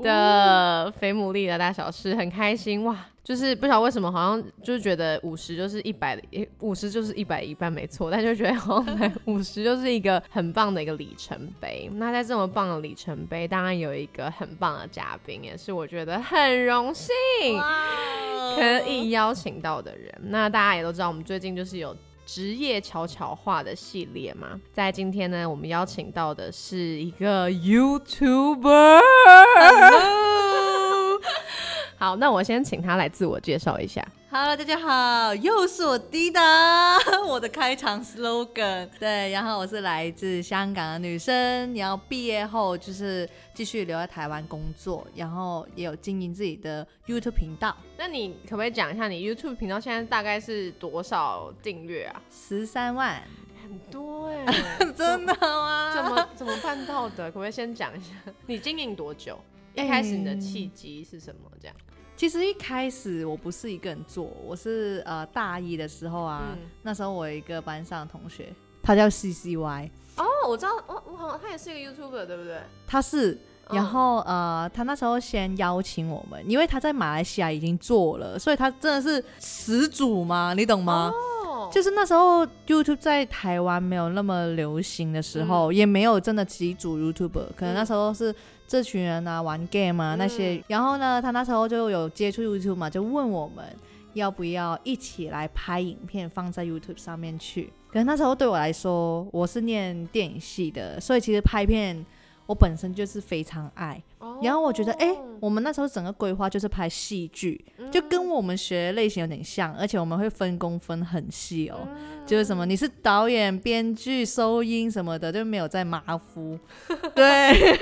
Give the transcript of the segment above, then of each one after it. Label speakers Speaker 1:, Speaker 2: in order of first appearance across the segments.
Speaker 1: 的《肥牡蛎的大小事》，很开心哇！就是不晓得为什么，好像就是觉得五十就是一百，五十就是一百一半没错，但就觉得好像五十就是一个很棒的一个里程碑。那在这么棒的里程碑，当然有一个很棒的嘉宾，也是我觉得很荣幸可以邀请到的人。那大家也都知道，我们最近就是有职业悄悄话的系列嘛，在今天呢，我们邀请到的是一个 YouTuber。好，那我先请他来自我介绍一下。
Speaker 2: Hello，大家好，又是我滴答，我的开场 slogan。对，然后我是来自香港的女生，然后毕业后就是继续留在台湾工作，然后也有经营自己的 YouTube 频道。
Speaker 1: 那你可不可以讲一下你 YouTube 频道现在大概是多少订阅啊？
Speaker 2: 十三万，
Speaker 1: 很多哎，
Speaker 2: 真的吗？
Speaker 1: 怎么怎么办到的？可不可以先讲一下？你经营多久？一开始你的契机是什么？这样？
Speaker 2: 其实一开始我不是一个人做，我是呃大一的时候啊，那时候我有一个班上的同学，他叫 C C Y。
Speaker 1: 哦，我知道，我我好像他也是一个 YouTuber，对不对？
Speaker 2: 他是，然后呃，他那时候先邀请我们，因为他在马来西亚已经做了，所以他真的是始祖嘛，你懂吗？就是那时候 YouTube 在台湾没有那么流行的时候，也没有真的几组 YouTuber，可能那时候是。这群人啊，玩 game 啊那些，然后呢，他那时候就有接触 YouTube 嘛，就问我们要不要一起来拍影片放在 YouTube 上面去。可能那时候对我来说，我是念电影系的，所以其实拍片我本身就是非常爱。然后我觉得，哎，我们那时候整个规划就是拍戏剧，就跟我们学的类型有点像，而且我们会分工分很细哦，就是什么你是导演、编剧、收音什么的，就没有在马虎。对。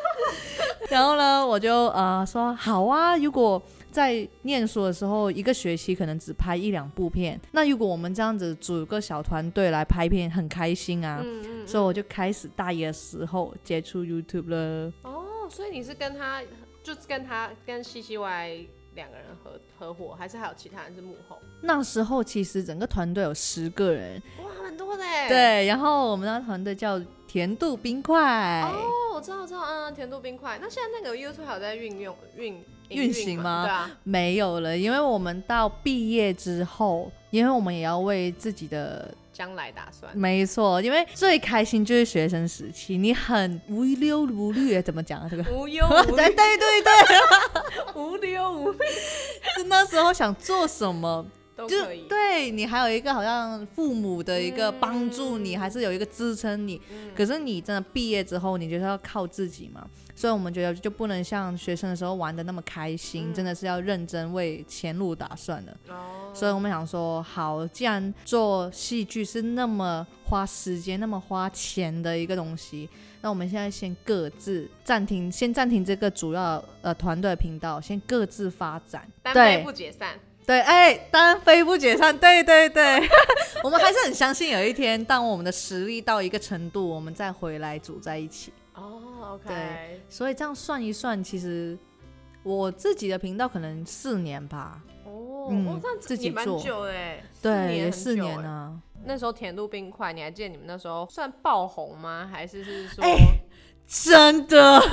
Speaker 2: 然后呢，我就呃说好啊，如果在念书的时候一个学期可能只拍一两部片，那如果我们这样子组个小团队来拍片，很开心啊。嗯嗯。所以我就开始大一的时候接触 YouTube 了。
Speaker 1: 哦，所以你是跟他，就跟他跟 C C Y 两个人合合伙，还是还有其他人是幕后？
Speaker 2: 那时候其实整个团队有十个人。
Speaker 1: 哇，很多的。
Speaker 2: 对，然后我们那团队叫。甜度冰块
Speaker 1: 哦，我知道，我知道，嗯，甜度冰块。那现在那个 YouTube 还有在运用运
Speaker 2: 运行吗？
Speaker 1: 对啊，
Speaker 2: 没有了，因为我们到毕业之后，因为我们也要为自己的
Speaker 1: 将来打算。
Speaker 2: 没错，因为最开心就是学生时期，你很无忧无虑，怎么讲啊？这个
Speaker 1: 无忧无虑，对
Speaker 2: 对对对，
Speaker 1: 无忧无虑，
Speaker 2: 是那时候想做什么。
Speaker 1: 就
Speaker 2: 对你还有一个好像父母的一个帮助你，还是有一个支撑你。可是你真的毕业之后，你就是要靠自己嘛。所以我们觉得就不能像学生的时候玩的那么开心，真的是要认真为前路打算的。哦。所以我们想说，好，既然做戏剧是那么花时间、那么花钱的一个东西，那我们现在先各自暂停，先暂停这个主要呃团队频道，先各自发展，
Speaker 1: 对，不解散。
Speaker 2: 对，哎，单飞不解散，对对对，我们还是很相信有一天，当我们的实力到一个程度，我们再回来组在一起。
Speaker 1: 哦，OK。
Speaker 2: 对，所以这样算一算，其实我自己的频道可能四年吧。
Speaker 1: 哦，嗯，自己蛮久哎，
Speaker 2: 对，四年呢。
Speaker 1: 那时候甜度冰块，你还记得你们那时候算爆红吗？还是是说
Speaker 2: 真的？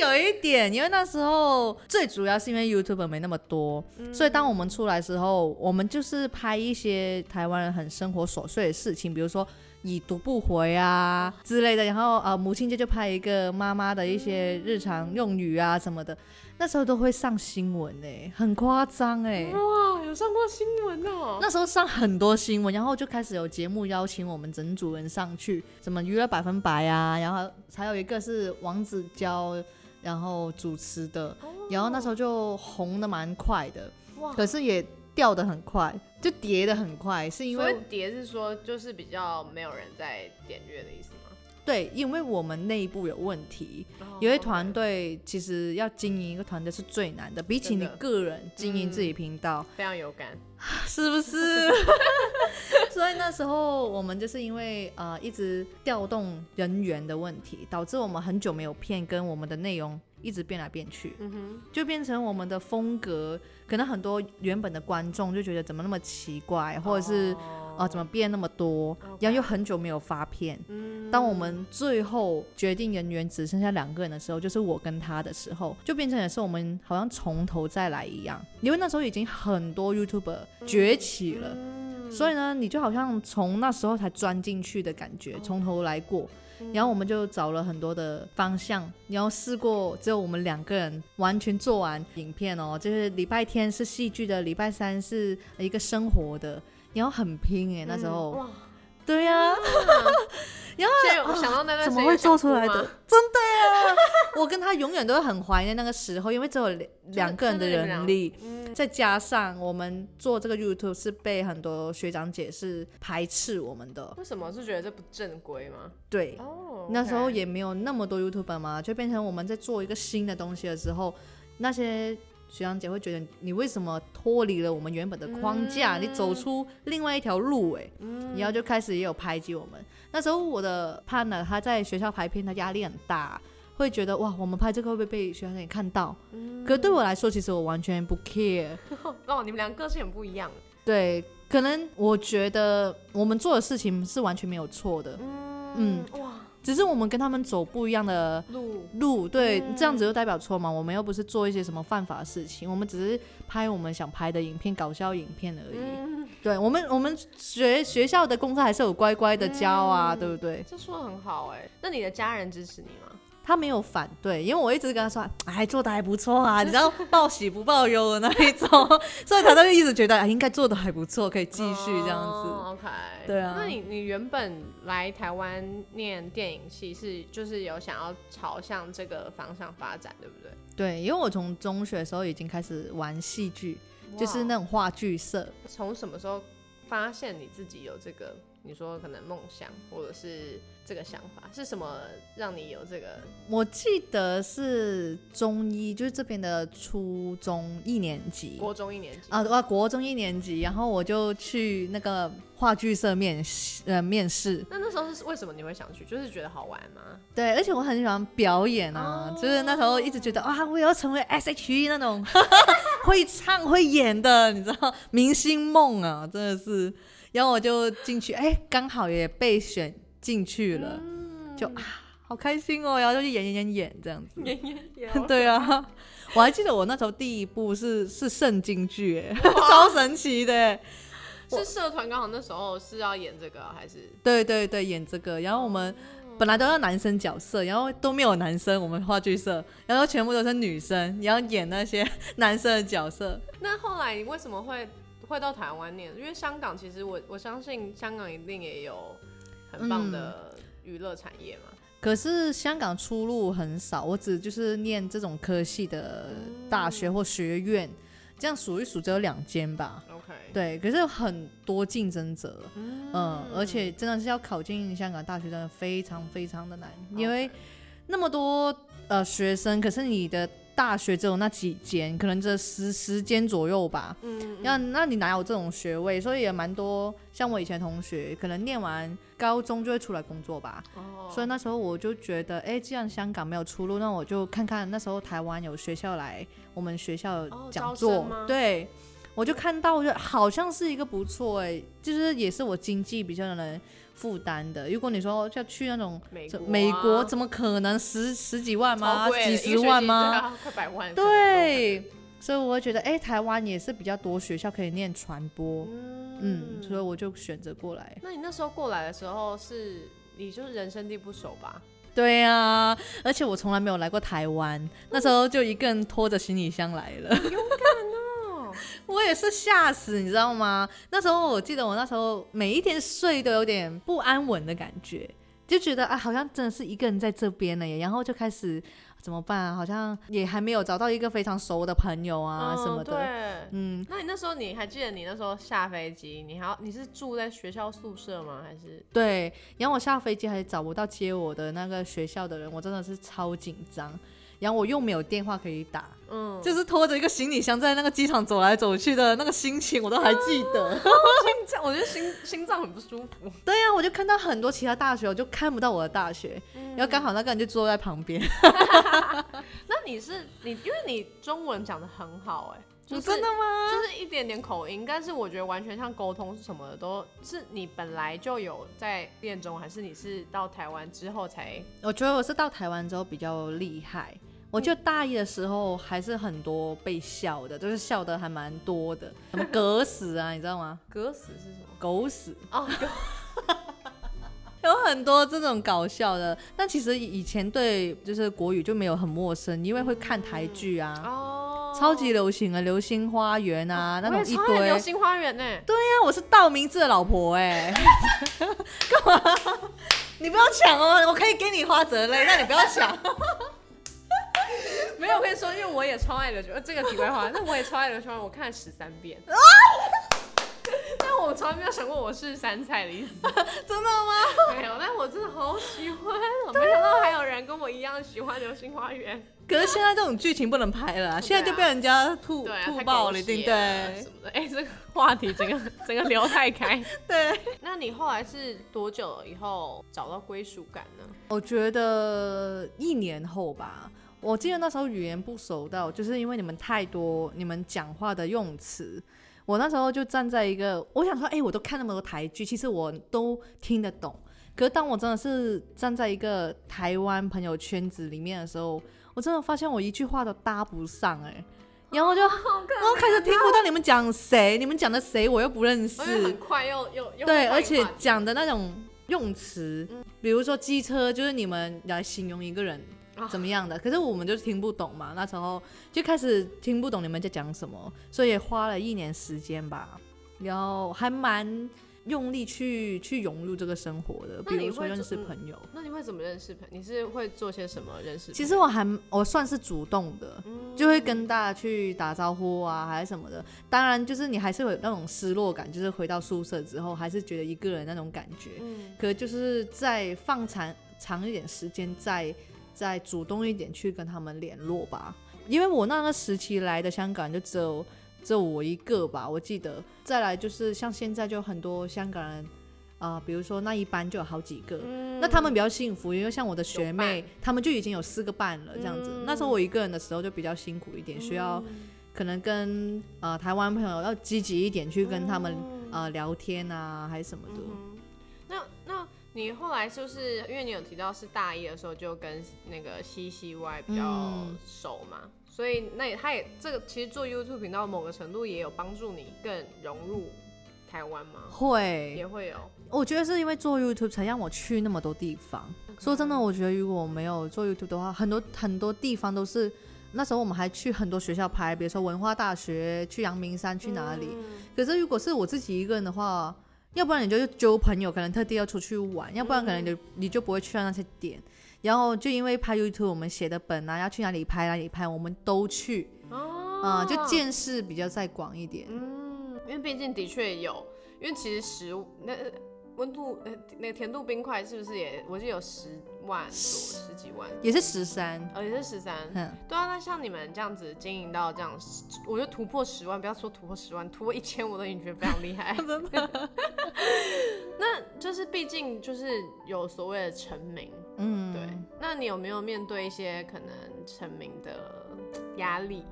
Speaker 2: 就是有一点，因为那时候最主要是因为 YouTube 没那么多，所以当我们出来时候，我们就是拍一些台湾人很生活琐碎的事情，比如说已读不回啊之类的，然后呃母亲节就拍一个妈妈的一些日常用语啊什么的。那时候都会上新闻哎，很夸张哎！
Speaker 1: 哇，有上过新闻哦。
Speaker 2: 那时候上很多新闻，然后就开始有节目邀请我们整组人上去，什么娱乐百分百啊，然后还有一个是王子娇，然后主持的，然后那时候就红的蛮快的，可是也掉的很快，就跌的很快，是因为
Speaker 1: 跌是说就是比较没有人在点阅的意思吗？
Speaker 2: 对，因为我们内部有问题，
Speaker 1: 哦
Speaker 2: 因为团队其实要经营一个团队是最难的，比起你个人经营自己频道，
Speaker 1: 非常有感。
Speaker 2: 是不是？所以那时候我们就是因为呃一直调动人员的问题，导致我们很久没有片，跟我们的内容一直变来变去，
Speaker 1: 嗯哼，
Speaker 2: 就变成我们的风格，可能很多原本的观众就觉得怎么那么奇怪，或者是。
Speaker 1: 哦
Speaker 2: 啊、怎么变那么多然后又很久没有发片。
Speaker 1: 嗯
Speaker 2: 当我们最后决定人员只剩下两个人的时候，就是我跟他的时候，就变成也是我们好像从头再来一样，因为那时候已经很多 YouTuber 崛起了，
Speaker 1: 嗯
Speaker 2: 所以呢，你就好像从那时候才钻进去的感觉，从头来过。然后我们就找了很多的方向，然后试过只有我们两个人完全做完影片哦，就是礼拜天是戏剧的，礼拜三是一个生活的，然后很拼哎，那时候，
Speaker 1: 嗯哇，
Speaker 2: 对呀、
Speaker 1: 然后我想到那段
Speaker 2: 怎么会做出来的？真的呀！我跟他永远都会很怀念那个时候，因为只有两两个人的人力，
Speaker 1: 嗯，
Speaker 2: 再加上我们做这个 YouTube 是被很多学长姐是排斥我们的，
Speaker 1: 为什么？是觉得这不正规吗？
Speaker 2: 对。
Speaker 1: 哦，
Speaker 2: 那时候也没有那么多 YouTuber 嘛，就变成我们在做一个新的东西的时候，那些学长姐会觉得你为什么脱离了我们原本的框架，
Speaker 1: 嗯
Speaker 2: 你走出另外一条路、哎、
Speaker 1: 嗯
Speaker 2: 然后就开始也有排挤我们。那时候我的 partner 他在学校拍片，他压力很大，会觉得哇，我们拍这个会不会被学长姐看到？
Speaker 1: 嗯
Speaker 2: 可对我来说，其实我完全不 care。
Speaker 1: 哦，你们两个性很不一样。
Speaker 2: 对，可能我觉得我们做的事情是完全没有错的，
Speaker 1: 嗯哇，
Speaker 2: 只是我们跟他们走不一样的
Speaker 1: 路
Speaker 2: 路，对，
Speaker 1: 嗯
Speaker 2: 这样子就代表错吗？我们又不是做一些什么犯法的事情，我们只是拍我们想拍的影片，搞笑影片而已。
Speaker 1: 嗯，
Speaker 2: 对我们，我们学学校的功课还是有乖乖的教啊，
Speaker 1: 嗯
Speaker 2: 对不对？
Speaker 1: 这说的很好哎。那你的家人支持你吗？
Speaker 2: 他没有反对，因为我一直跟他说，哎，做的还不错啊，你知道报喜不报忧的那一种，所以他就一直觉得啊应该做的还不错，可以继续这样子。
Speaker 1: 哦 OK，
Speaker 2: 对啊
Speaker 1: 那你你原本来台湾念电影系是就是有想要朝向这个方向发展，对不对？
Speaker 2: 对，因为我从中学的时候已经开始玩戏剧，就是那种话剧社。
Speaker 1: 从什么时候发现你自己有这个？你说可能梦想，或者是这个想法，是什么让你有这个？
Speaker 2: 我记得是中医，就是这边的初中一年级
Speaker 1: 国中一年级
Speaker 2: 啊，哇，国中一年级，然后我就去那个话剧社面试呃面试，
Speaker 1: 那那时候是为什么你会想去？就是觉得好玩吗？
Speaker 2: 对，而且我很喜欢表演啊，
Speaker 1: 哦
Speaker 2: 就是那时候一直觉得啊，我也要成为 S.H.E 那种 会唱会演的，你知道，明星梦啊，真的是。然后我就进去，哎，刚好也被选进去了，
Speaker 1: 嗯。
Speaker 2: 就啊，好开心哦，然后就去演演演演这样子。
Speaker 1: 演演演，
Speaker 2: 对啊，我还记得我那时候第一部是是圣经剧，哎，超神奇的。欸。
Speaker 1: 是社团刚好那时候是要演这个，还是？
Speaker 2: 对对对，演这个，然后我们本来都要男生角色，然后都没有男生，我们话剧社，然后全部都是女生，然后演那些 男生的角色。
Speaker 1: 那后来你为什么会会到台湾念？因为香港其实我我相信香港一定也有很棒的娱乐产业嘛。
Speaker 2: 可是香港出路很少，我只就是念这种科系的大学或学院，这样数一数只有两间吧。
Speaker 1: OK，
Speaker 2: 对，可是有很多竞争者，
Speaker 1: 嗯
Speaker 2: 嗯，而且真的是要考进香港大学，真的非常非常的难，因为那么多呃学生，可是你的大学只有那几间，可能这十十间左右吧。
Speaker 1: 嗯，
Speaker 2: 那那你哪有这种学位？所以也蛮多，像我以前同学，可能念完高中就会出来工作吧。
Speaker 1: 哦，
Speaker 2: 所以那时候我就觉得，哎、既然香港没有出路，那我就看看那时候台湾有学校来我们学校讲座，对，我就看到，我就好像是一个不错，哎，就是也是我经济比较能负担的。如果你说要去那种
Speaker 1: 美国、啊、
Speaker 2: 美国，怎么可能十十几万吗？几十万吗？？
Speaker 1: 快百万。
Speaker 2: 对，所以我会觉得，哎、台湾也是比较多学校可以念传播，
Speaker 1: 嗯
Speaker 2: 嗯，所以我就选择过来。
Speaker 1: 那你那时候过来的时候是，你就是人生地不熟吧？
Speaker 2: 对呀、而且我从来没有来过台湾，那时候就一个人拖着行李箱来了，
Speaker 1: 哦，
Speaker 2: 我也是吓死，你知道吗？那时候我记得我那时候每一天睡都有点不安稳的感觉，就觉得啊，好像真的是一个人在这边了耶，然后就开始怎么办啊？好像也还没有找到一个非常熟的朋友啊什么的。
Speaker 1: 对，嗯，那你那时候你还记得你那时候下飞机，你还要你是住在学校宿舍吗？还是？
Speaker 2: 对，然后我下飞机还找不到接我的那个学校的人，我真的是超紧张。然后我又没有电话可以打，嗯，就是拖着一个行李箱在那个机场走来走去的那个心情，我都还记得。
Speaker 1: 心脏，我觉得心心脏很不舒服。
Speaker 2: 对呀，我就看到很多其他大学，我就看不到我的大学，然后刚好那个人就坐在旁边。
Speaker 1: 那你是你，因为你中文讲的很好，哎，
Speaker 2: 真的吗？
Speaker 1: 就是一点点口音，但是我觉得完全像沟通是什么的，都是你本来就有在练中，还是你是到台湾之后才？
Speaker 2: 我觉得我是到台湾之后比较厉害。我就大一的时候还是很多被笑的，就是笑的还蛮多的，什么狗屎啊，你知道吗？
Speaker 1: 狗屎是什么？
Speaker 2: 狗屎哦，有很多这种搞笑的。但其实以前对就是国语就没有很陌生，因为会看台剧啊，哦，超级流行啊，《流星花园》啊，那种一堆。
Speaker 1: 流星花园呢？
Speaker 2: 对呀，我是道明寺的老婆哎。干嘛？你不要抢哦，我可以给你花泽类，那你不要抢。
Speaker 1: 没有，我跟你说，因为我也超爱流星，这个题外话，那我也超爱流星，我看了十三遍。但我从来没有想过我是山菜的意思，
Speaker 2: 真的吗？
Speaker 1: 没有，但我真的好喜欢，我没想到还有人跟我一样喜欢流星花园。
Speaker 2: 可是现在这种剧情不能拍了，现在就被人家吐吐爆了，一定
Speaker 1: 对？什么的？哎，这个话题整个 整个聊太开。
Speaker 2: 对。
Speaker 1: 那你后来是多久以后找到归属感呢？
Speaker 2: 我觉得一年后吧。我记得那时候语言不熟到，就是因为你们太多，你们讲话的用词，我那时候就站在一个，我想说，哎，我都看那么多台剧，其实我都听得懂。可是当我真的是站在一个台湾朋友圈子里面的时候，我真的发现我一句话都搭不上，哎，然后就，然后开始听不到你们讲谁，你们讲的谁我又不认识，
Speaker 1: 很快又又又
Speaker 2: 对，而且讲的那种用词，比如说机车，就是你们来形容一个人。怎么样的？可是我们就听不懂嘛，那时候就开始听不懂你们在讲什么，所以也花了一年时间吧，然后还蛮用力去去融入这个生活的。比如说认识朋友，
Speaker 1: 那你会怎么认识朋友？你是会做些什么认识？
Speaker 2: 其实我还我算是主动的，就会跟大家去打招呼啊，还是什么的。当然，就是你还是有那种失落感，就是回到宿舍之后，还是觉得一个人那种感觉。嗯，可就是在放长长一点时间在。再主动一点去跟他们联络吧，因为我那个时期来的香港就只有只有我一个吧，我记得。再来就是像现在就很多香港人啊，比如说那一班就有好几个，那他们比较幸福，因为像我的学妹，他们就已经有四个半了这样子。那时候我一个人的时候就比较辛苦一点，需要可能跟呃台湾朋友要积极一点去跟他们呃聊天啊，还是什么的。
Speaker 1: 你后来是不是因为你有提到是大一的时候就跟那个 C C Y 比较熟嘛？所以那也他也这个其实做 YouTube 频道某个程度也有帮助你更融入台湾吗？
Speaker 2: 会
Speaker 1: 也会有。
Speaker 2: 我觉得是因为做 YouTube 才让我去那么多地方。说真的，我觉得如果没有做 YouTube 的话，很多很多地方都是那时候我们还去很多学校拍，比如说文化大学、去阳明山、去哪里。可是如果是我自己一个人的话。要不然你就揪朋友，可能特地要出去玩；要不然可能就你就不会去到那些点。然后就因为拍 YouTube，我们写的本啊，要去哪里拍哪里拍，我们都去。哦，啊，就见识比较再广一点。
Speaker 1: 嗯，因为毕竟的确有，因为其实食物那。温度呃，那个甜度冰块是不是也？我记得有十万多，十几万，
Speaker 2: 也是十三，
Speaker 1: 哦，也是十三。嗯，对啊，那像你们这样子经营到这样，我觉得突破十万，不要说突破十万，突破一千我都已经觉得非常厉害。真的。那就是毕竟就是有所谓的成名，嗯，对。那你有没有面对一些可能成名的压力？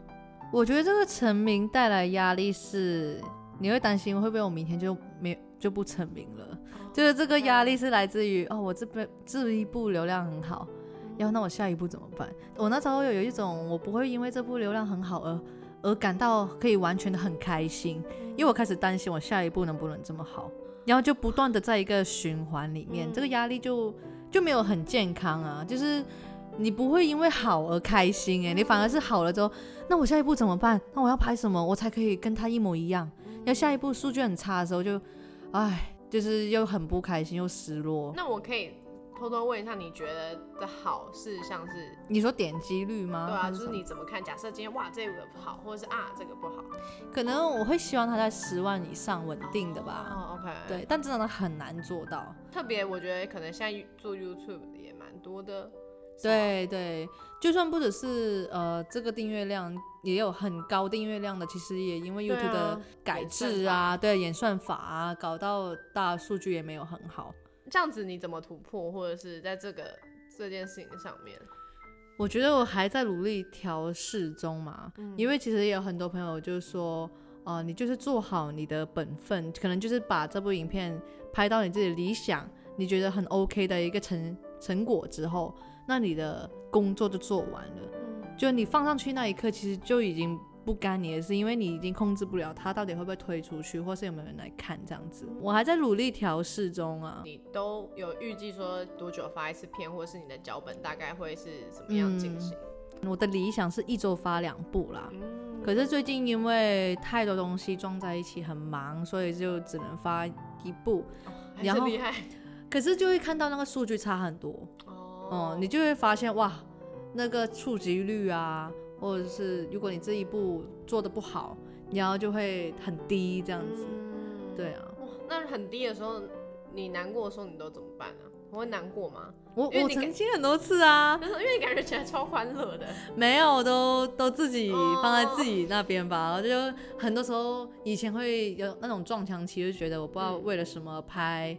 Speaker 2: 我觉得这个成名带来压力是，你会担心会不会我明天就没就不成名了。就是这个压力是来自于哦，我这边这一部流量很好，然后那我下一步怎么办？我那时候有有一种我不会因为这部流量很好而而感到可以完全的很开心，因为我开始担心我下一步能不能这么好，然后就不断的在一个循环里面，这个压力就就没有很健康啊。就是你不会因为好而开心诶，你反而是好了之后，那我下一步怎么办？那我要拍什么我才可以跟他一模一样？要下一步数据很差的时候就，唉。就是又很不开心又失落。
Speaker 1: 那我可以偷偷问一下，你觉得的好是像是
Speaker 2: 你说点击率吗？
Speaker 1: 对啊，就是你怎么看？假设今天哇这个好，或者是啊这个不好，
Speaker 2: 可能我会希望它在十万以上稳定的吧。
Speaker 1: 哦，OK，
Speaker 2: 对，，但真的很难做到。
Speaker 1: 特别我觉得可能现在做 YouTube 的也蛮多的，
Speaker 2: 对对，就算不只是呃这个订阅量，也有很高订阅量的，其实也因为
Speaker 1: 对
Speaker 2: YouTube 的
Speaker 1: 啊
Speaker 2: 改制啊，对演算法啊，搞到大家数据也没有很好。
Speaker 1: 这样子你怎么突破，或者是在这个这件事情上面，
Speaker 2: 我觉得我还在努力调试中嘛，
Speaker 1: 嗯
Speaker 2: 因为其实也有很多朋友就是说，呃，你就是做好你的本分，可能就是把这部影片拍到你自己理想，你觉得很 OK 的一个成成果之后，那你的工作就做完了。
Speaker 1: 嗯，
Speaker 2: 就你放上去那一刻，其实就已经不干你的事，因为你已经控制不了它到底会不会推出去，或是有没有人来看这样子。我还在努力调试中啊。
Speaker 1: 你都有预计说多久发一次片，或是你的脚本大概会是怎么样进行？
Speaker 2: 我的理想是一周发两部啦，
Speaker 1: 嗯，
Speaker 2: 可是最近因为太多东西撞在一起，很忙，所以就只能发一部。
Speaker 1: 还
Speaker 2: 然后
Speaker 1: 厉害
Speaker 2: 可是就会看到那个数据差很多，
Speaker 1: 哦
Speaker 2: 哦、你就会发现哇，那个触及率啊，或者是如果你这一步做的不好，然后就会很低这样子。
Speaker 1: 嗯
Speaker 2: 对啊，
Speaker 1: 哇，那很低的时候，你难过的时候，你都怎么办啊、我会难过吗？
Speaker 2: 我我
Speaker 1: 因为你感
Speaker 2: 曾经很多次啊，
Speaker 1: 因为你感觉起来超欢乐的，
Speaker 2: 没有都都自己
Speaker 1: 哦
Speaker 2: 放在自己那边吧。我就很多时候以前会有那种撞墙期，就觉得我不知道
Speaker 1: 嗯
Speaker 2: 为了什么拍，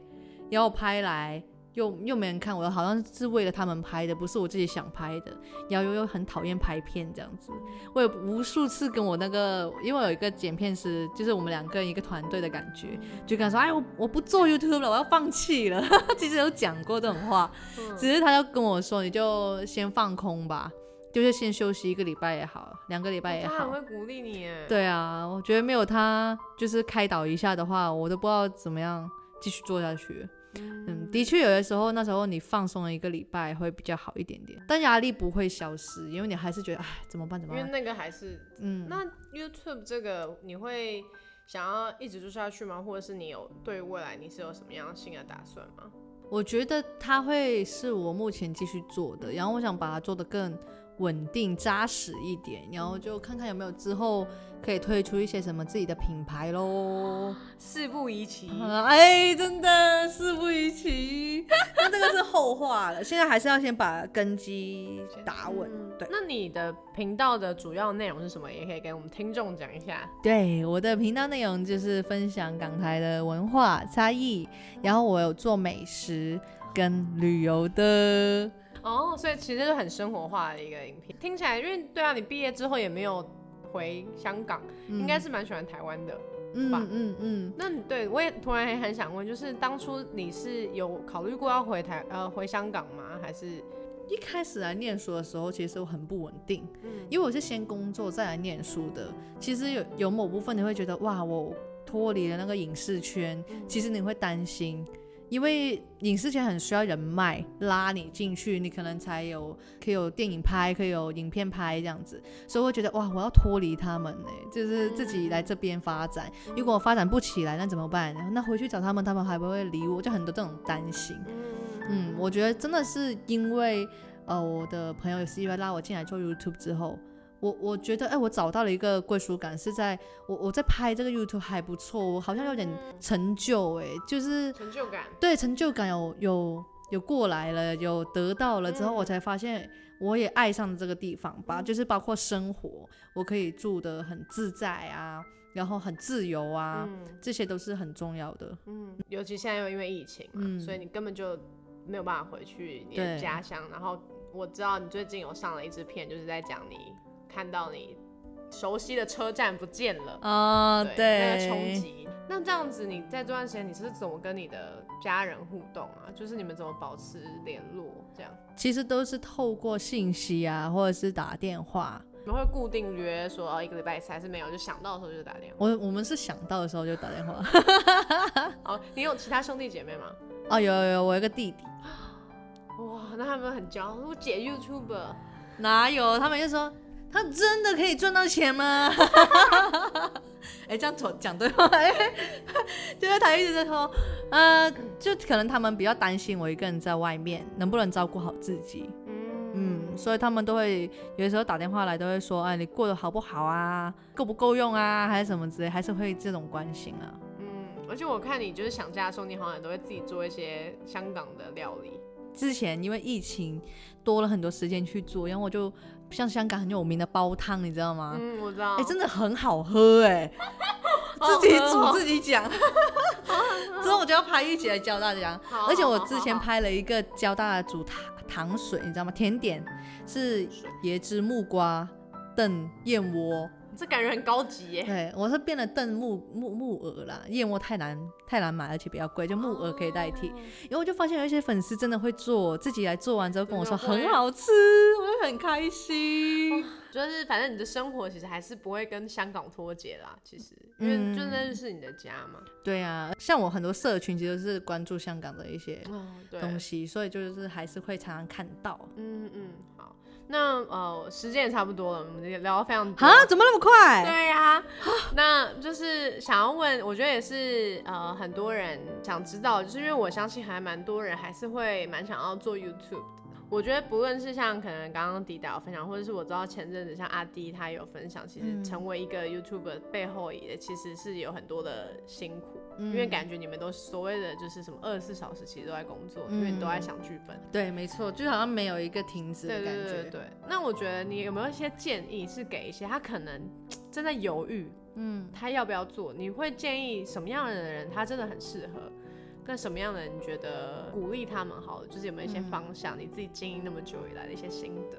Speaker 2: 然后拍来又又没人看，我好像是为了他们拍的，不是我自己想拍的，然后又又很讨厌拍片这样子。我有无数次跟我那个，因为有一个剪片师，就是我们两个人一个团队的感觉，就跟他说：“哎，我我不做 YouTube 了，我要放弃了。”其实有讲过这种话，
Speaker 1: 嗯
Speaker 2: 只是他就跟我说：“你就先放空吧，就是先休息一个礼拜也好，两个礼拜也好。
Speaker 1: 他很会鼓励你耶。
Speaker 2: 对啊，我觉得没有他就是开导一下的话，我都不知道怎么样继续做下去。嗯，的确有的时候，那时候你放松了一个礼拜会比较好一点点，但压力不会消失，因为你还是觉得哎怎么办怎么办？
Speaker 1: 因为那个还是
Speaker 2: 嗯，
Speaker 1: 那 YouTube 这个你会想要一直做下去吗？或者是你有对未来你是有什么样新的打算吗？
Speaker 2: 我觉得它会是我目前继续做的，然后我想把它做得更稳定扎实一点，然后就看看有没有之后可以推出一些什么自己的品牌喽。
Speaker 1: 事不宜迟。
Speaker 2: 啊哎，真的事不宜迟，那这个是后话了，现在还是要先把根基打稳。
Speaker 1: 嗯
Speaker 2: 对
Speaker 1: 那你的频道的主要内容是什么？也可以给我们听众讲一下。
Speaker 2: 对，我的频道内容就是分享港台的文化差异，然后我有做美食跟旅游的。
Speaker 1: 哦，所以其实是很生活化的一个影片。听起来，因为对啊，你毕业之后也没有回香港，应该是蛮喜欢台湾的。
Speaker 2: 嗯
Speaker 1: 吧
Speaker 2: 嗯嗯，
Speaker 1: 那你对我也突然也很想问，就是当初你是有考虑过要回台呃回香港吗？还是
Speaker 2: 一开始来念书的时候，其实我很不稳定，
Speaker 1: 嗯
Speaker 2: 因为我是先工作再来念书的。其实有有某部分你会觉得，哇，我脱离了那个影视圈，其实你会担心，因为影视圈很需要人脉拉你进去，你可能才有可以有电影拍，可以有影片拍这样子，所以我会觉得哇，我要脱离他们呢，就是自己来这边发展。如果我发展不起来，那怎么办？那回去找他们，他们还不会理我，就很多这种担心。嗯，我觉得真的是因为呃，我的朋友是因为拉我进来做 YouTube 之后，我我觉得哎、我找到了一个归属感，是在我我在拍这个 YouTube 还不错，我好像有点成就哎、就是
Speaker 1: 成就感？
Speaker 2: 对成就感有有有过来了，有得到了之后，
Speaker 1: 嗯
Speaker 2: 我才发现我也爱上了这个地方吧，就是包括生活，我可以住的很自在啊，然后很自由啊，
Speaker 1: 嗯
Speaker 2: 这些都是很重要的。
Speaker 1: 嗯，尤其现在又因为疫情嘛，
Speaker 2: 嗯
Speaker 1: 所以你根本就没有办法回去你的家乡。然后我知道你最近有上了一支片，就是在讲你看到你熟悉的车站不见了。
Speaker 2: 啊、
Speaker 1: 对，那个冲击。那这样子，你在这段时间你是怎么跟你的家人互动啊？就是你们怎么保持联络？这样，
Speaker 2: 其实都是透过信息啊，或者是打电话。
Speaker 1: 你们会固定约说哦，一个礼拜一次，还是没有？就想到的时候就打电话。
Speaker 2: 我我们是想到的时候就打电话。
Speaker 1: 哦，你有其他兄弟姐妹吗？
Speaker 2: 哦，有有有，我有一个弟弟，
Speaker 1: 哇，那他们很骄傲，我姐 YouTube，
Speaker 2: 哪有？他们就说他真的可以赚到钱吗？哎、这样讲讲对吗？就是他一直在说，呃，就可能他们比较担心我一个人在外面能不能照顾好自己。嗯，所以他们都会有的时候打电话来，都会说，哎，你过得好不好啊？够不够用啊？还是什么之类，还是会这种关心啊。
Speaker 1: 嗯，而且我看你就是想家的时候，你好像都会自己做一些香港的料理。
Speaker 2: 之前因为疫情多了很多时间去做，然后我就像香港很有名的煲汤，你知道吗？
Speaker 1: 嗯，我知道。
Speaker 2: 哎，真的很好喝哎，自己煮自己讲。之后我就要拍一集来教大家，而且我之前拍了一个教大家煮糖。糖水，你知道吗？甜点是椰汁木瓜炖燕窝，
Speaker 1: 这感觉很高级耶。
Speaker 2: 对，我是变了炖木木木耳啦，燕窝太难太难买，而且比较贵，就木耳可以代替。然后我就发现有一些粉丝真的会做，自己来做完之后跟我说很好吃，我就很开心。
Speaker 1: 就是反正你的生活其实还是不会跟香港脱节啦，其实因为就那是你的家嘛。
Speaker 2: 对啊，像我很多社群其实是关注香港的一些东西，所以就是还是会常常看到。
Speaker 1: 嗯嗯，好，那呃时间也差不多了，我们聊聊非常
Speaker 2: 啊，怎么那么快？
Speaker 1: 对呀，那就是想要问，我觉得也是呃很多人想知道，就是因为我相信还蛮多人还是会蛮想要做 YouTube。我觉得不论是像可能刚刚迪达有分享，或者是我知道前阵子像阿迪他有分享，其实成为一个 YouTuber 背后也其实是有很多的辛苦，因为感觉你们都所谓的就是什么二十四小时其实都在工作，因为你都在想剧本。
Speaker 2: 对，没错，就好像没有一个停止的感觉。
Speaker 1: 对对对。那我觉得你有没有一些建议是给一些他可能 正在犹豫，嗯，他要不要做？你会建议什么样的人他真的很适合？那什么样的你觉得鼓励他们好？就是有没有一些方向？你自己经营那么久以来的一些心得？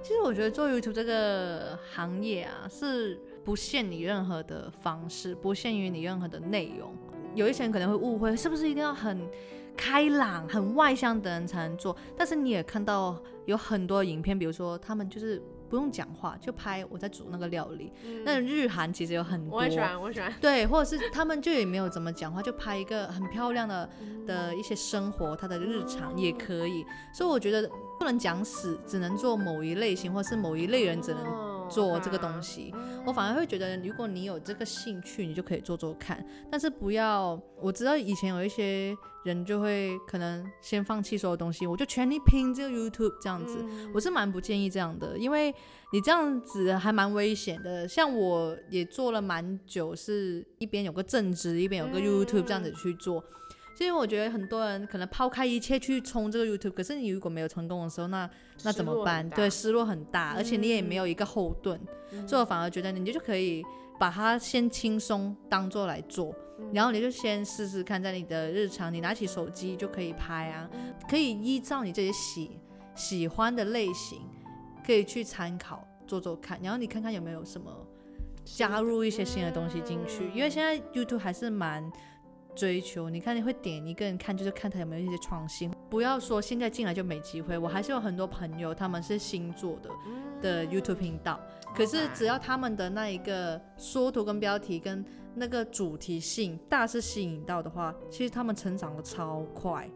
Speaker 2: 其实我觉得做 YouTube 这个行业啊，是不限你任何的方式，不限于你任何的内容。有一些人可能会误会，是不是一定要很开朗、很外向的人才能做？但是你也看到有很多影片，比如说他们就是。不用讲话就拍我在煮那个料理，那日韩其实有很多，
Speaker 1: 我喜欢，我喜欢。
Speaker 2: 对，或者是他们就也没有怎么讲话，就拍一个很漂亮的的一些生活，他的日常也可以。所以我觉得不能讲死，只能做某一类型，或是某一类人只能做这个东西。我反而会觉得，如果你有这个兴趣，你就可以做做看，但是不要。我知道以前有一些。人就会可能先放弃所有东西，我就全力拼这个 YouTube 这样子，我是蛮不建议这样的，因为你这样子还蛮危险的。像我也做了蛮久，是一边有个正职，一边有个 YouTube 这样子去做。所以我觉得很多人可能抛开一切去冲这个 YouTube，可是你如果没有成功的时候，那那怎么办？对，失落很大，而且你也没有一个后盾，所以我反而觉得你就可以把它先轻松当做来做。然后你就先试试看，在你的日常，你拿起手机就可以拍啊，可以依照你这些喜喜欢的类型，可以去参考做做看。然后你看看有没有什么加入一些新的东西进去，因为现在 YouTube 还是蛮追求，你看你会点一个人看，就是看他有没有一些创新。不要说现在进来就没机会，我还是有很多朋友他们是新做的的 YouTube 频道，可是只要他们的那一个缩图跟标题跟那个主题性大是吸引到的话，其实他们成长的超快，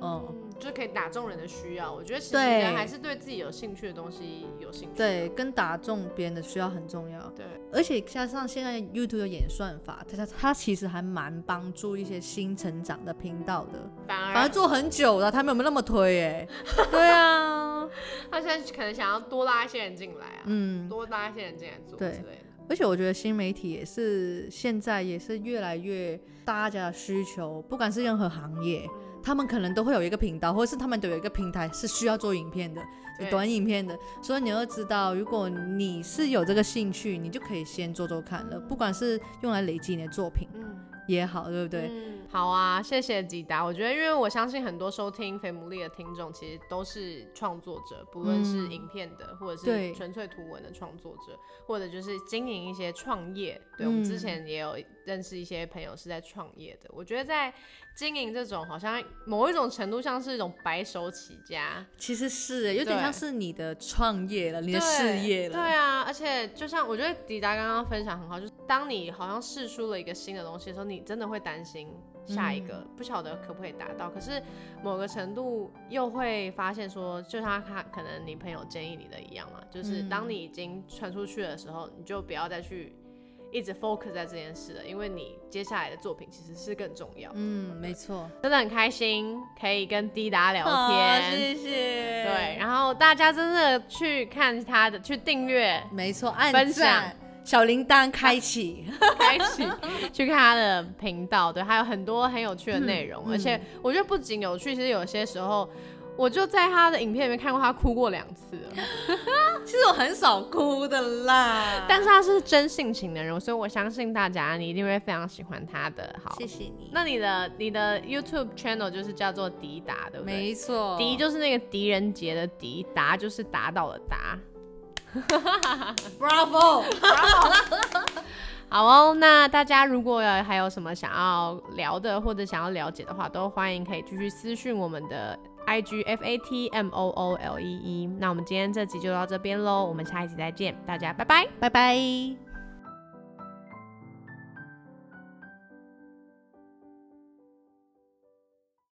Speaker 1: 嗯，就可以打中人的需要。我觉得其实人还是对自己有兴趣的东西有兴趣，
Speaker 2: 对，跟打中别人的需要很重要。
Speaker 1: 对，
Speaker 2: 而且加上现在 YouTube 的演算法，它它其实还蛮帮助一些新成长的频道的，
Speaker 1: 反而
Speaker 2: 反而做很久了，他们有没有那么推？哎，对啊，
Speaker 1: 他现在可能想要多拉一些人进来啊，嗯，多拉一些人进来做之类的。
Speaker 2: 而且我觉得新媒体也是现在也是越来越大家的需求，不管是任何行业，他们可能都会有一个频道，或者是他们都有一个平台是需要做影片的，短影片的。所以你要知道，如果你是有这个兴趣，你就可以先做做看了，不管是用来累积你的作品。也好，对不对？
Speaker 1: 嗯，好啊，谢谢吉达。我觉得，因为我相信很多收听肥牡蛎的听众，其实都是创作者，不论是影片的，或者是纯粹图文的创作者，或者就是经营一些创业。对我们之前也有认识一些朋友是在创业的。我觉得在经营这种，好像某一种程度像是一种白手起家，
Speaker 2: 其实是有点像是你的创业了，你的事业了。
Speaker 1: 对啊，而且就像我觉得迪达刚刚分享很好，就是当你好像试出了一个新的东西的时候，你你真的会担心下一个不晓得可不可以达到，可是某个程度又会发现说，就像他可能你朋友建议你的一样嘛，就是当你已经传出去的时候，你就不要再去一直 focus 在这件事了，因为你接下来的作品其实是更重要。
Speaker 2: 嗯，没错，
Speaker 1: 真的很开心可以跟滴答聊天，
Speaker 2: 谢谢。
Speaker 1: 对，然后大家真的去看他的，去订阅，
Speaker 2: 没错，按
Speaker 1: 分享
Speaker 2: 小铃铛开启，
Speaker 1: 开启去看他的频道，对，还有很多很有趣的内容，而且我觉得不仅有趣，其实有些时候。我就在他的影片里面看过他哭过两次了，
Speaker 2: 其实我很少哭的啦，
Speaker 1: 但是他是真性情的人，所以我相信大家你一定会非常喜欢他的。好，
Speaker 2: 谢谢你。
Speaker 1: 那你的你的 YouTube channel 就是叫做迪达，对不
Speaker 2: 对？没错，
Speaker 1: 迪就是那个狄仁杰的迪，达就是达到的达。
Speaker 2: Bravo，
Speaker 1: 好哦。那大家如果还有什么想要聊的或者想要了解的话，都欢迎可以继续私讯我们的。i g f a t m o o l e e，那我们今天这集就到这边喽，我们下一集再见，大家拜拜，
Speaker 2: 拜拜。